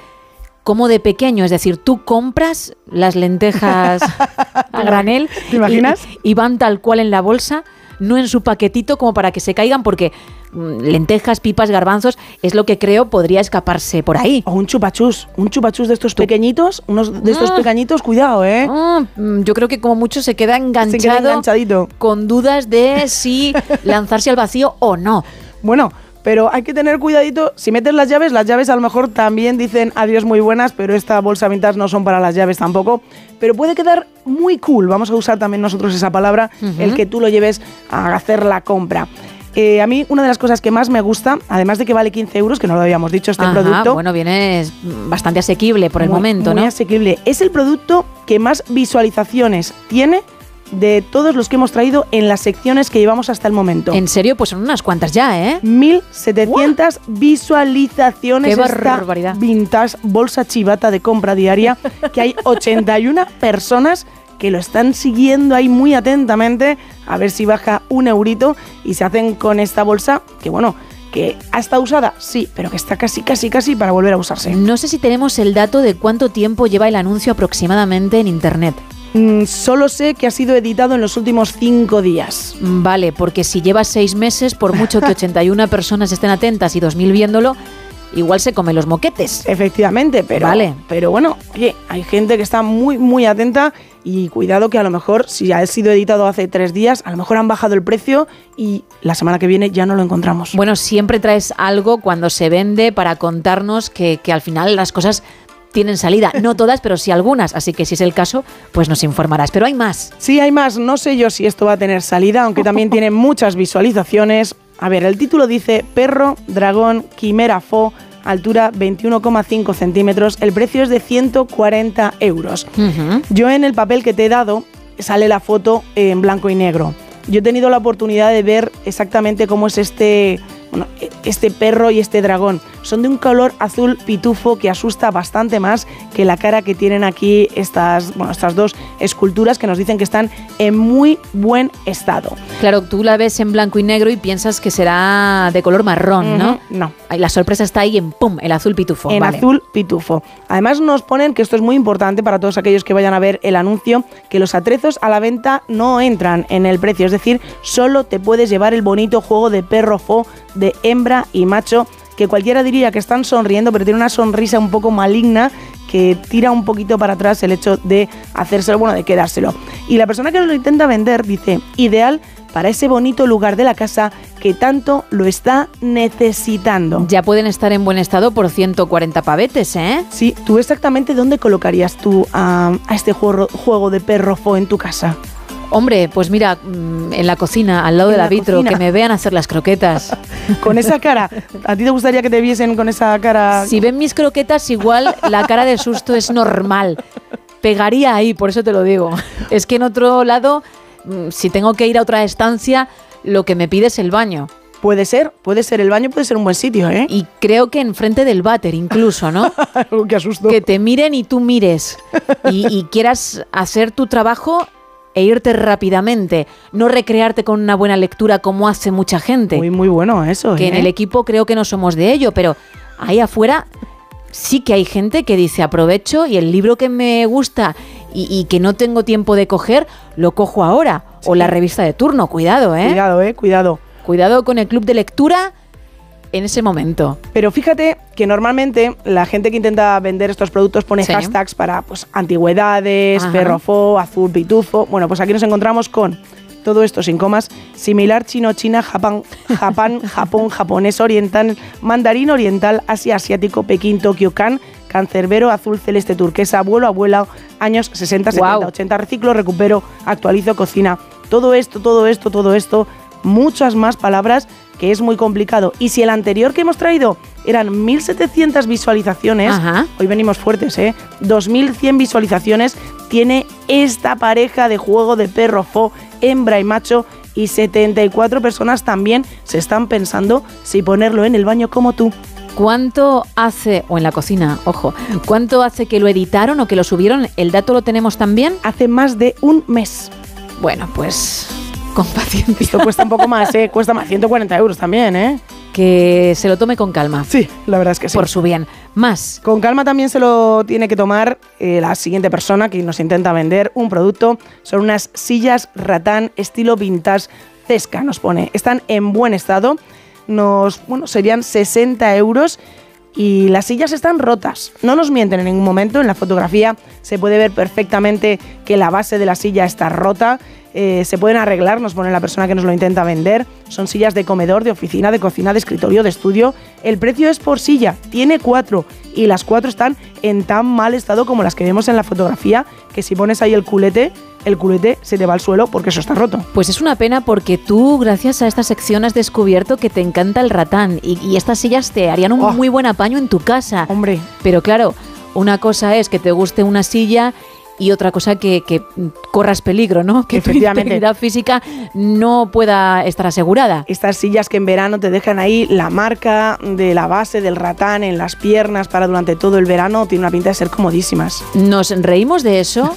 ¿Cómo de pequeño? Es decir, tú compras las lentejas a granel ¿Te imaginas? Y, y van tal cual en la bolsa, no en su paquetito como para que se caigan, porque mm, lentejas, pipas, garbanzos es lo que creo podría escaparse por ahí. O un chupachus, un chupachus de estos pequeñitos, unos de estos Ah. pequeñitos, cuidado, ¿eh? Ah, mm, yo creo que como mucho se queda enganchado Se queda enganchadito. con dudas de si lanzarse al vacío o no. Bueno, pero hay que tener cuidadito. Si metes las llaves, las llaves a lo mejor también dicen adiós muy buenas, pero esta bolsa vintage no son para las llaves tampoco. Pero puede quedar muy cool, vamos a usar también nosotros esa palabra, el que tú lo lleves a hacer la compra. Eh, a mí una de las cosas que más me gusta, además de que vale 15 euros, que no lo habíamos dicho, este Ajá, producto, Bueno, viene bastante asequible por el muy- momento, muy ¿no? asequible. Es el producto que más visualizaciones tiene de todos los que hemos traído en las secciones que llevamos hasta el momento. En serio, pues son unas cuantas ya, ¿eh? 1700 visualizaciones ¡Qué esta barbaridad! vintage bolsa chivata de compra diaria que hay 81 personas que lo están siguiendo ahí muy atentamente a ver si baja un eurito y se hacen con esta bolsa que bueno que ha estado usada sí pero que está casi casi casi para volver a usarse No sé si tenemos el dato de cuánto tiempo lleva el anuncio aproximadamente en internet. Mm, solo sé que ha sido editado en los últimos cinco días Mm, Vale, porque si lleva seis meses, por mucho que 81 personas estén atentas y 2.000 viéndolo, igual se come los moquetes. Efectivamente, pero, Vale. pero bueno, oye, hay gente que está muy, muy atenta y cuidado que a lo mejor, si ha sido editado hace tres días, a lo mejor han bajado el precio y la semana que viene ya no lo encontramos. Bueno, siempre traes algo cuando se vende para contarnos que, que al final las cosas tienen salida. No todas, pero sí algunas. Así que si es el caso, pues nos informarás. Pero hay más. Sí, hay más. No sé yo si esto va a tener salida, aunque también tiene muchas visualizaciones. A ver, el título dice Perro, Dragón, Quimera Fo, altura 21,5 centímetros. El precio es de 140 euros. Yo en el papel que te he dado sale la foto en blanco y negro. Yo he tenido la oportunidad de ver exactamente cómo es este, bueno, este perro y este dragón. Son de un color azul pitufo que asusta bastante más que la cara que tienen aquí estas, bueno, estas dos esculturas que nos dicen que están en muy buen estado. Claro, tú la ves en blanco y negro y piensas que será de color marrón, ¿no? No. La sorpresa está ahí en pum, el azul pitufo. en vale. azul pitufo. Además nos ponen que esto es muy importante para todos aquellos que vayan a ver el anuncio, que los atrezos a la venta no entran en el precio, es decir, solo te puedes llevar el bonito juego de perro fo de hembra y macho, que cualquiera diría que están sonriendo, pero tiene una sonrisa un poco maligna que tira un poquito para atrás el hecho de hacérselo, bueno, de quedárselo. Y la persona que lo intenta vender dice, ideal para ese bonito lugar de la casa que tanto lo está necesitando. Ya pueden estar en buen estado por 140 pavetes, ¿eh? Sí, ¿tú exactamente dónde colocarías tú a, a este juego, juego de perro fo en tu casa? Hombre, pues mira, mm, en la cocina, al lado de la vitro, cocina. que me vean hacer las croquetas. Con esa cara, ¿a ti te gustaría que te viesen con esa cara? Si ven mis croquetas, igual la cara de susto es normal. Pegaría ahí, por eso te lo digo. Es que en otro lado, mm, si tengo que ir a otra estancia, lo que me pide es el baño. Puede ser, puede ser, el baño puede ser un buen sitio, ¿eh? Y creo que enfrente del váter incluso, ¿no? Qué asusto. Que te miren y tú mires. Y, y quieras hacer tu trabajo e irte rápidamente. No recrearte con una buena lectura como hace mucha gente. Muy, muy bueno eso, que ¿eh? en el equipo creo que no somos de ello, pero ahí afuera sí que hay gente que dice aprovecho y el libro que me gusta y, y que no tengo tiempo de coger, lo cojo ahora. O la revista de turno, cuidado, ¿eh? Cuidado, ¿eh? Cuidado. Cuidado con el club de lectura en ese momento. Pero fíjate que normalmente la gente que intenta vender estos productos pone Sí. hashtags para pues antigüedades, Ajá. perrofo, azul pitufo. Bueno, pues aquí nos encontramos con todo esto sin comas, similar chino, china, Japón, Japán, Japón, japonés oriental, mandarín oriental, Asia asiático, Pekín, Tokio, Can, cancerbero, azul, celeste, turquesa, abuelo, abuela, años 60, 70, Guau. 80, reciclo, recupero, actualizo, cocina. Todo esto, todo esto, todo esto, muchas más palabras que es muy complicado. Y si el anterior que hemos traído eran 1700 visualizaciones, Ajá. hoy venimos fuertes, ¿eh? 2100 visualizaciones tiene esta pareja de juego de perro fo, hembra y macho. Y 74 personas también se están pensando si ponerlo en el baño como tú. ¿Cuánto hace, o en la cocina, ojo, cuánto hace que lo editaron o que lo subieron? ¿El dato lo tenemos también? Hace más de un mes. Bueno, pues con paciencia. Esto cuesta un poco más, ¿eh? Cuesta más, 140 euros también, ¿eh? Que se lo tome con calma. Sí, la verdad es que sí. Por su bien. Más. Con calma también se lo tiene que tomar eh, la siguiente persona que nos intenta vender un producto. Son unas sillas ratán estilo vintage Cesca, nos pone. Están en buen estado. Nos, bueno, serían 60 euros y las sillas están rotas. No nos mienten en ningún momento. En la fotografía se puede ver perfectamente que la base de la silla está rota. Eh, se pueden arreglar, nos pone la persona que nos lo intenta vender. Son sillas de comedor, de oficina, de cocina, de escritorio, de estudio. El precio es por silla, tiene cuatro y las cuatro están en tan mal estado como las que vemos en la fotografía, que si pones ahí el culete, el culete se te va al suelo porque eso está roto. Pues es una pena porque tú, gracias a esta sección, has descubierto que te encanta el ratán y, y estas sillas te harían un Oh. muy buen apaño en tu casa. Hombre. Pero claro, una cosa es que te guste una silla y otra cosa que, que corras peligro, ¿no? Que tu integridad física no pueda estar asegurada. Estas sillas que en verano te dejan ahí la marca de la base del ratán en las piernas para durante todo el verano, tiene una pinta de ser comodísimas. Nos reímos de eso,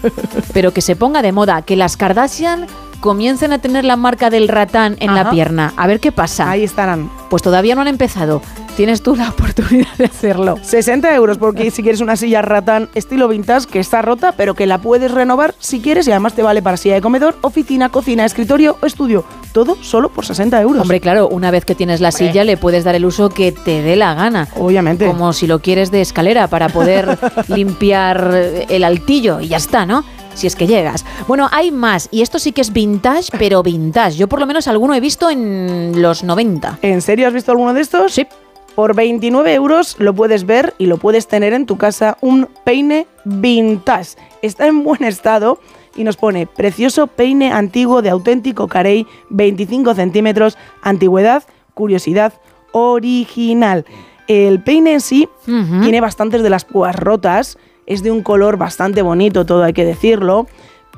pero que se ponga de moda, que las Kardashian comiencen a tener la marca del ratán en la pierna. A ver qué pasa. Ahí estarán. Pues todavía no han empezado. Tienes tú la oportunidad de hacerlo. 60 euros porque si quieres una silla ratán estilo vintage que está rota pero que la puedes renovar si quieres y además te vale para silla de comedor, oficina, cocina, escritorio o estudio. Todo solo por 60 euros. Hombre, claro, una vez que tienes la silla le puedes dar el uso que te dé la gana. Obviamente. Como si lo quieres de escalera para poder limpiar el altillo y ya está, ¿no? Si es que llegas. Bueno, hay más. Y esto sí que es vintage, pero vintage. Yo por lo menos alguno he visto en los 90. ¿En serio has visto alguno de estos? Sí. Por 29 euros lo puedes ver y lo puedes tener en tu casa un peine vintage. Está en buen estado y nos pone precioso peine antiguo de auténtico carey, 25 centímetros, antigüedad, curiosidad, original. El peine en sí tiene bastantes de las púas rotas, es de un color bastante bonito, todo hay que decirlo,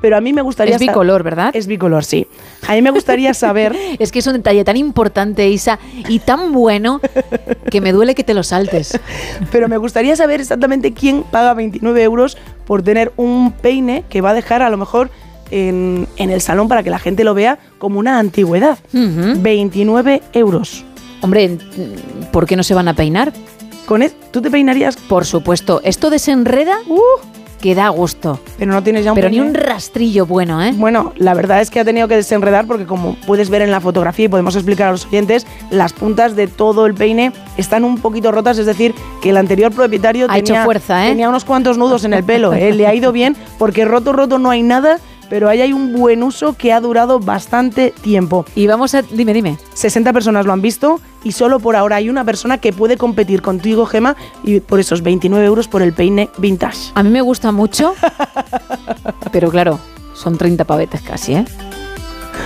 Pero a mí me gustaría Es bicolor, ¿verdad? Es bicolor, sí. A mí me gustaría saber... es que es un detalle tan importante, Isa, y tan bueno que me duele que te lo saltes. Pero me gustaría saber exactamente quién paga 29 euros por tener un peine que va a dejar a lo mejor en, en el salón para que la gente lo vea como una antigüedad. 29 euros. Hombre, ¿por qué no se van a peinar? ¿Con? ¿Tú te peinarías? Por supuesto. ¿Esto desenreda? Uh, que da gusto. Pero no tienes ya un Pero ni un rastrillo bueno, ¿eh? Bueno, la verdad es que ha tenido que desenredar porque como puedes ver en la fotografía y podemos explicar a los oyentes, las puntas de todo el peine están un poquito rotas, es decir, que el anterior propietario Ha hecho tenía, fuerza, ¿eh? tenía unos cuantos nudos en el pelo, ¿eh? le ha ido bien porque roto, roto no hay nada, pero ahí hay un buen uso que ha durado bastante tiempo. Y vamos a... Dime, dime. 60 personas lo han visto y solo por ahora hay una persona que puede competir contigo, Gema, y por esos 29 euros por el peine vintage. A mí me gusta mucho, pero claro, son 30 pavetes casi, ¿eh?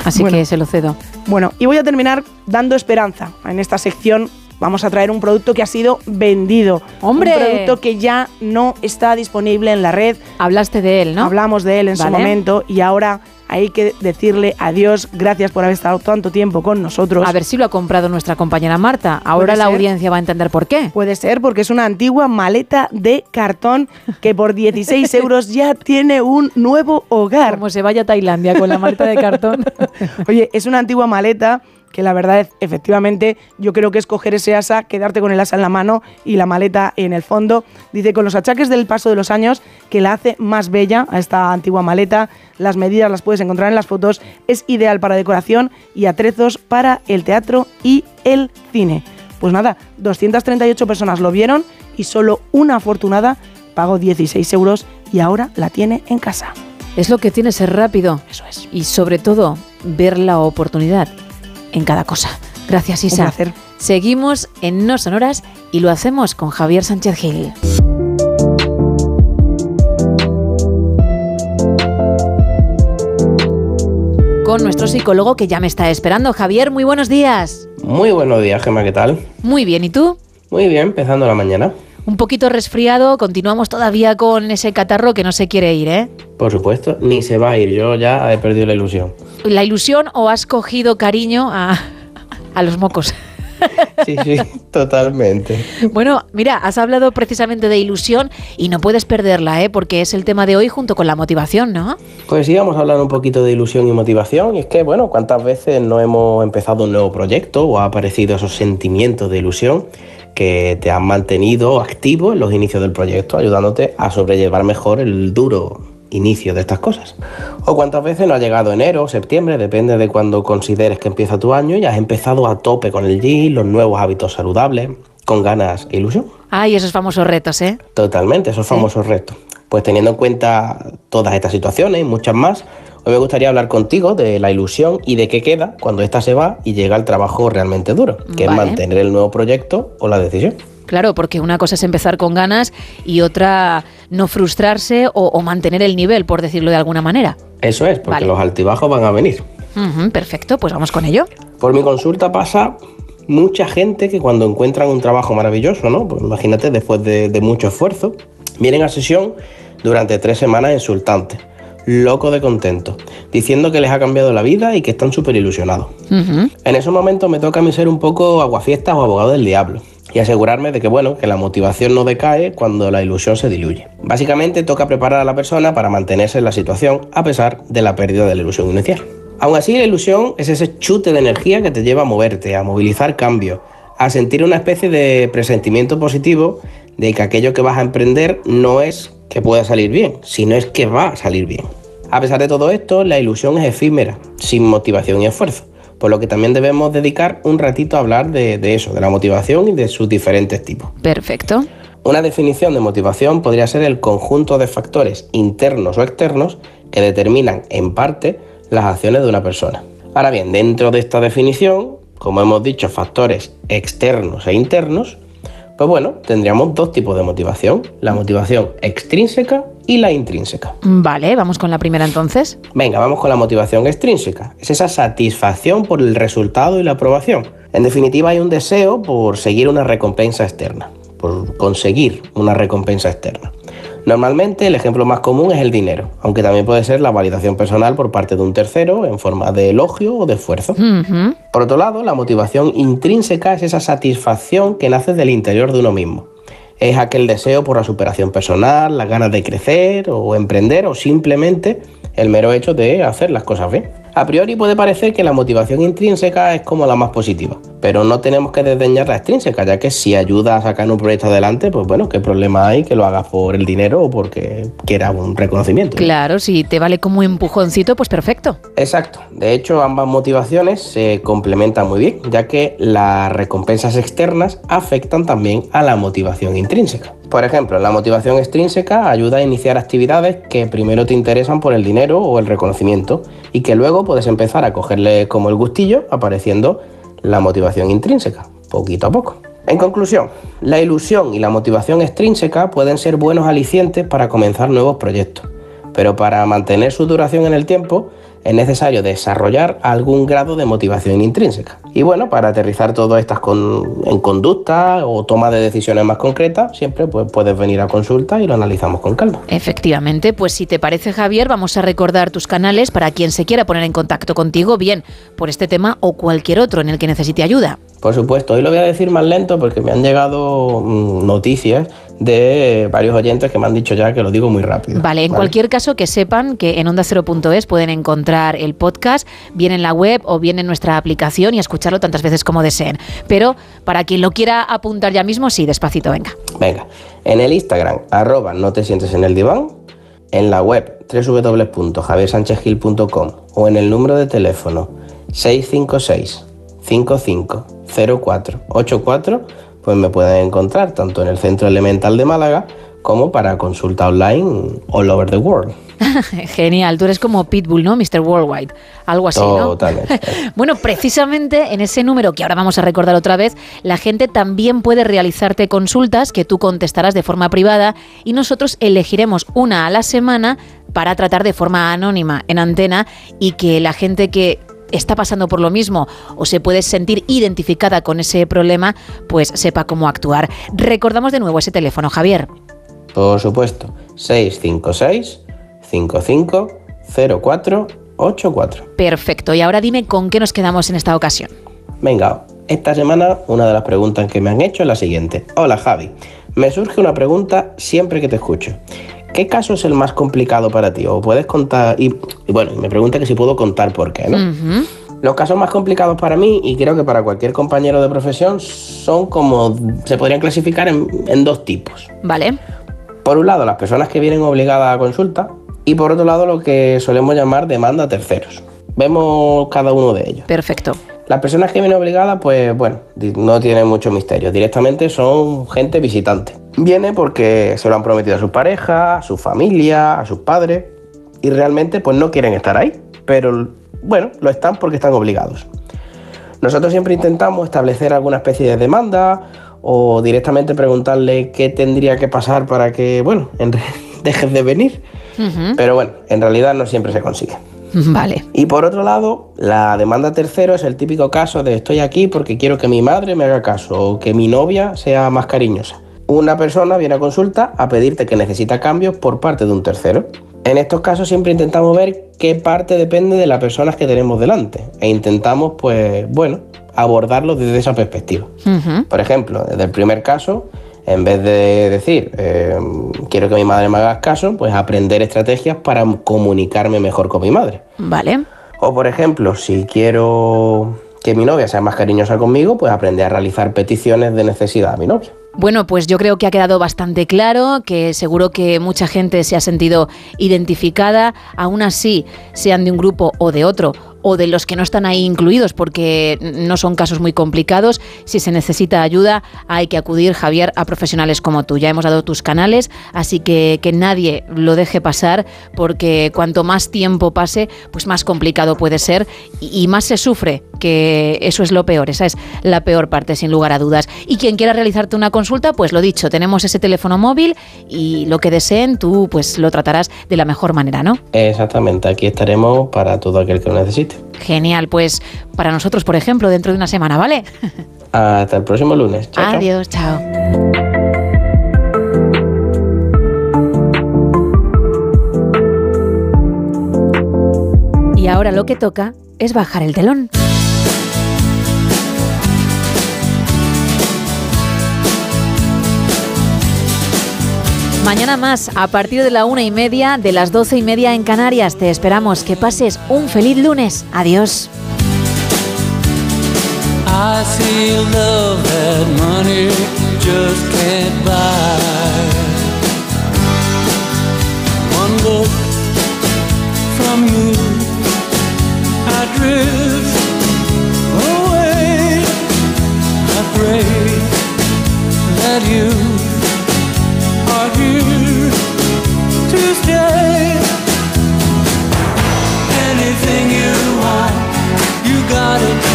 Así Bueno. que se lo cedo. Bueno, y voy a terminar dando esperanza. En esta sección vamos a traer un producto que ha sido vendido. ¡Hombre! Un producto que ya no está disponible en la red. Hablaste de él, ¿no? Hablamos de él en su momento y ahora hay que decirle adiós. Gracias por haber estado tanto tiempo con nosotros. A ver si lo ha comprado nuestra compañera Marta. Ahora la ser. audiencia va a entender por qué. Puede ser porque es una antigua maleta de cartón que por 16 euros ya tiene un nuevo hogar. Como se vaya a Tailandia con la maleta de cartón. Oye, es una antigua maleta que la verdad es, efectivamente, yo creo que es coger ese asa, quedarte con el asa en la mano y la maleta en el fondo. Dice, con los achaques del paso de los años, que la hace más bella a esta antigua maleta. Las medidas las puedes encontrar en las fotos. Es ideal para decoración y atrezos para el teatro y el cine. Pues nada, 238 personas lo vieron y solo una afortunada pagó 16 euros y ahora la tiene en casa. Es lo que tiene ser rápido. Eso es. Y sobre todo, ver la oportunidad en cada cosa. Gracias, Isa. Un placer. Seguimos en No Sonoras y lo hacemos con Javier Sánchez Gil. Con nuestro psicólogo que ya me está esperando. Javier, muy buenos días. Muy buenos días, Gemma, ¿qué tal? Muy bien, ¿y tú? Muy bien, empezando la mañana. Un poquito resfriado, continuamos todavía con ese catarro que no se quiere ir, ¿eh? Por supuesto, ni se va a ir, yo ya he perdido la ilusión. ¿La ilusión o has cogido cariño a, a los mocos? Sí, sí, totalmente. Bueno, mira, has hablado precisamente de ilusión y no puedes perderla, ¿eh? Porque es el tema de hoy junto con la motivación, ¿no? Pues sí, vamos a hablar un poquito de ilusión y motivación. Y es que, bueno, ¿cuántas veces no hemos empezado un nuevo proyecto o ha aparecido esos sentimientos de ilusión que te han mantenido activo en los inicios del proyecto, ayudándote a sobrellevar mejor el duro inicio de estas cosas? O cuántas veces no ha llegado enero o septiembre, depende de cuando consideres que empieza tu año y has empezado a tope con el gym, los nuevos hábitos saludables, con ganas e ilusión. Ay, esos famosos retos, ¿eh? Totalmente, esos famosos retos. Pues teniendo en cuenta todas estas situaciones y muchas más, hoy me gustaría hablar contigo de la ilusión y de qué queda cuando ésta se va y llega el trabajo realmente duro, que Vale. es mantener el nuevo proyecto o la decisión. Claro, porque una cosa es empezar con ganas y otra no frustrarse o, o mantener el nivel, por decirlo de alguna manera. Eso es, porque Vale. los altibajos van a venir. Perfecto, pues vamos con ello. Por mi consulta pasa mucha gente que cuando encuentran un trabajo maravilloso, ¿no? Pues imagínate, después de, de mucho esfuerzo, vienen a sesión durante tres semanas insultantes, locos de contento, diciendo que les ha cambiado la vida y que están súper ilusionados. En esos momentos me toca a mí ser un poco aguafiestas o abogado del diablo y asegurarme de que, bueno, que la motivación no decae cuando la ilusión se diluye. Básicamente toca preparar a la persona para mantenerse en la situación a pesar de la pérdida de la ilusión inicial. Aún así, la ilusión es ese chute de energía que te lleva a moverte, a movilizar cambio, a sentir una especie de presentimiento positivo de que aquello que vas a emprender no es que pueda salir bien, sino es que va a salir bien. A pesar de todo esto, la ilusión es efímera, sin motivación y esfuerzo, por lo que también debemos dedicar un ratito a hablar de, de eso, de la motivación y de sus diferentes tipos. Perfecto. Una definición de motivación podría ser el conjunto de factores internos o externos que determinan en parte las acciones de una persona. Ahora bien, dentro de esta definición, como hemos dicho, factores externos e internos, pues bueno, tendríamos dos tipos de motivación, la motivación extrínseca y la intrínseca. Vale, vamos con la primera entonces. Venga, vamos con la motivación extrínseca. Es esa satisfacción por el resultado y la aprobación. En definitiva, hay un deseo por seguir una recompensa externa, por conseguir una recompensa externa. Normalmente el ejemplo más común es el dinero, aunque también puede ser la validación personal por parte de un tercero en forma de elogio o de esfuerzo. Por otro lado, la motivación intrínseca es esa satisfacción que nace del interior de uno mismo. Es aquel deseo por la superación personal, las ganas de crecer o emprender o simplemente el mero hecho de hacer las cosas bien. A priori puede parecer que la motivación intrínseca es como la más positiva, pero no tenemos que desdeñar la extrínseca, ya que si ayuda a sacar un proyecto adelante, pues bueno, ¿qué problema hay que lo hagas por el dinero o porque quiera un reconocimiento? Claro, si te vale como empujoncito, pues perfecto. Exacto. De hecho, ambas motivaciones se complementan muy bien, ya que las recompensas externas afectan también a la motivación intrínseca. Por ejemplo, la motivación extrínseca ayuda a iniciar actividades que primero te interesan por el dinero o el reconocimiento y que luego puedes empezar a cogerle como el gustillo apareciendo la motivación intrínseca, poquito a poco. En conclusión, la ilusión y la motivación extrínseca pueden ser buenos alicientes para comenzar nuevos proyectos, pero para mantener su duración en el tiempo es necesario desarrollar algún grado de motivación intrínseca. Y bueno, para aterrizar todas estas en conducta o toma de decisiones más concretas, siempre pues, puedes venir a consulta y lo analizamos con calma. Efectivamente, pues si te parece Javier, vamos a recordar tus canales para quien se quiera poner en contacto contigo, bien por este tema o cualquier otro en el que necesite ayuda. Por supuesto, hoy lo voy a decir más lento porque me han llegado mm, noticias de varios oyentes que me han dicho ya que lo digo muy rápido. Vale, en cualquier caso que sepan que en onda0.es pueden encontrar el podcast bien en la web o bien en nuestra aplicación y escucharlo tantas veces como deseen. Pero para quien lo quiera apuntar ya mismo, sí, despacito, venga. Venga, en el Instagram, arroba no te sientes en el diván, en la web www.javiersanchezgil.com o en el número de teléfono 656 550484 pues me pueden encontrar tanto en el Centro Elemental de Málaga como para consulta online all over the world. Genial, tú eres como Pitbull, ¿no? Mr. Worldwide, algo así, ¿no? Totalmente. bueno, precisamente en ese número que ahora vamos a recordar otra vez, la gente también puede realizarte consultas que tú contestarás de forma privada y nosotros elegiremos una a la semana para tratar de forma anónima en antena y que la gente que está pasando por lo mismo o se puede sentir identificada con ese problema, pues sepa cómo actuar. Recordamos de nuevo ese teléfono, Javier. Por supuesto, 656 550484. Perfecto, y ahora dime con qué nos quedamos en esta ocasión. Venga, esta semana una de las preguntas que me han hecho es la siguiente. Hola Javi, me surge una pregunta siempre que te escucho. ¿Qué caso es el más complicado para ti? O puedes contar, y, bueno, me pregunta que si puedo contar por qué, ¿no? Los casos más complicados para mí, y creo que para cualquier compañero de profesión, son como, se podrían clasificar en, en dos tipos. Vale. Por un lado, las personas que vienen obligadas a consulta, y por otro lado, lo que solemos llamar demanda a terceros. Vemos cada uno de ellos. Perfecto. Las personas que vienen obligadas, pues bueno, no tienen mucho misterio. Directamente son gente visitante. Viene porque se lo han prometido a su pareja, a su familia, a sus padres y realmente pues no quieren estar ahí. Pero bueno, lo están porque están obligados. Nosotros siempre intentamos establecer alguna especie de demanda o directamente preguntarle qué tendría que pasar para que, bueno, dejes de venir. Pero bueno, en realidad no siempre se consigue. Vale. Y por otro lado, la demanda tercero es el típico caso de estoy aquí porque quiero que mi madre me haga caso o que mi novia sea más cariñosa. Una persona viene a consulta a pedirte que necesita cambios por parte de un tercero. En estos casos siempre intentamos ver qué parte depende de las personas que tenemos delante e intentamos, pues, bueno, abordarlo desde esa perspectiva. Por ejemplo, desde el primer caso, en vez de decir, eh, quiero que mi madre me haga caso, pues aprender estrategias para comunicarme mejor con mi madre. Vale. O por ejemplo, si quiero que mi novia sea más cariñosa conmigo, pues aprender a realizar peticiones de necesidad a mi novia. Bueno, pues yo creo que ha quedado bastante claro, que seguro que mucha gente se ha sentido identificada, aún así, sean de un grupo o de otro, o de los que no están ahí incluidos porque no son casos muy complicados. Si se necesita ayuda, hay que acudir, Javier, a profesionales como tú. Ya hemos dado tus canales, así que que nadie lo deje pasar porque cuanto más tiempo pase, pues más complicado puede ser y más se sufre, que eso es lo peor, esa es la peor parte, sin lugar a dudas. Y quien quiera realizarte una consulta, pues lo dicho, tenemos ese teléfono móvil y lo que deseen, tú pues lo tratarás de la mejor manera, ¿no? Exactamente, aquí estaremos para todo aquel que lo necesite. Genial, pues para nosotros, por ejemplo, dentro de una semana, ¿vale? Hasta el próximo lunes. Adiós, chao. Y ahora lo que toca es bajar el telón. Mañana más, a partir de la una y media, de las doce y media en Canarias, te esperamos que pases un feliz lunes. Adiós. I see love that money just can't buy. One look from you, I drift away. I pray that you are here to stay. Anything you want, you got it.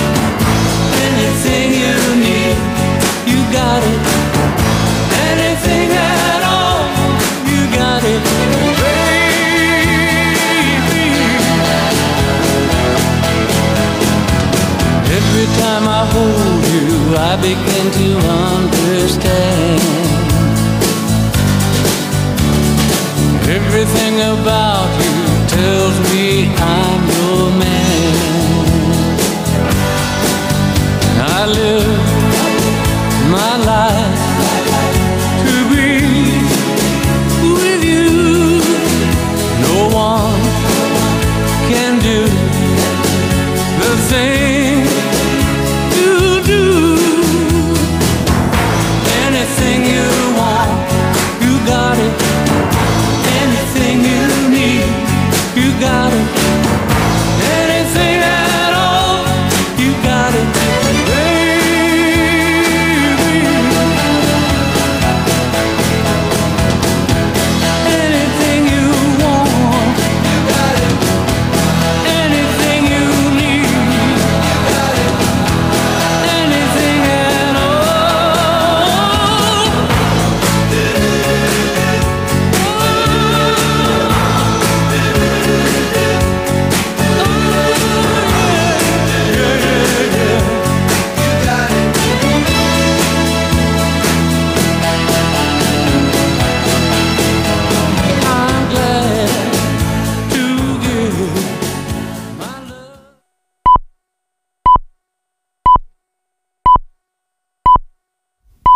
Anything at all, you got it. Baby. Every time I hold you, I begin to understand. Everything about you